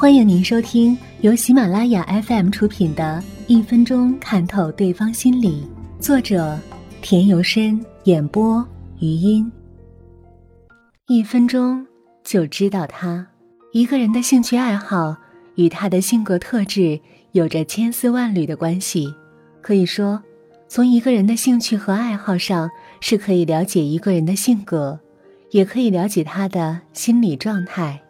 欢迎您收听由喜马拉雅 FM 出品的一分钟看透对方心理，作者田由深，演播余音。一分钟就知道他，一个人的兴趣爱好与他的性格特质有着千丝万缕的关系，可以说从一个人的兴趣和爱好上是可以了解一个人的性格，也可以了解他的心理状态。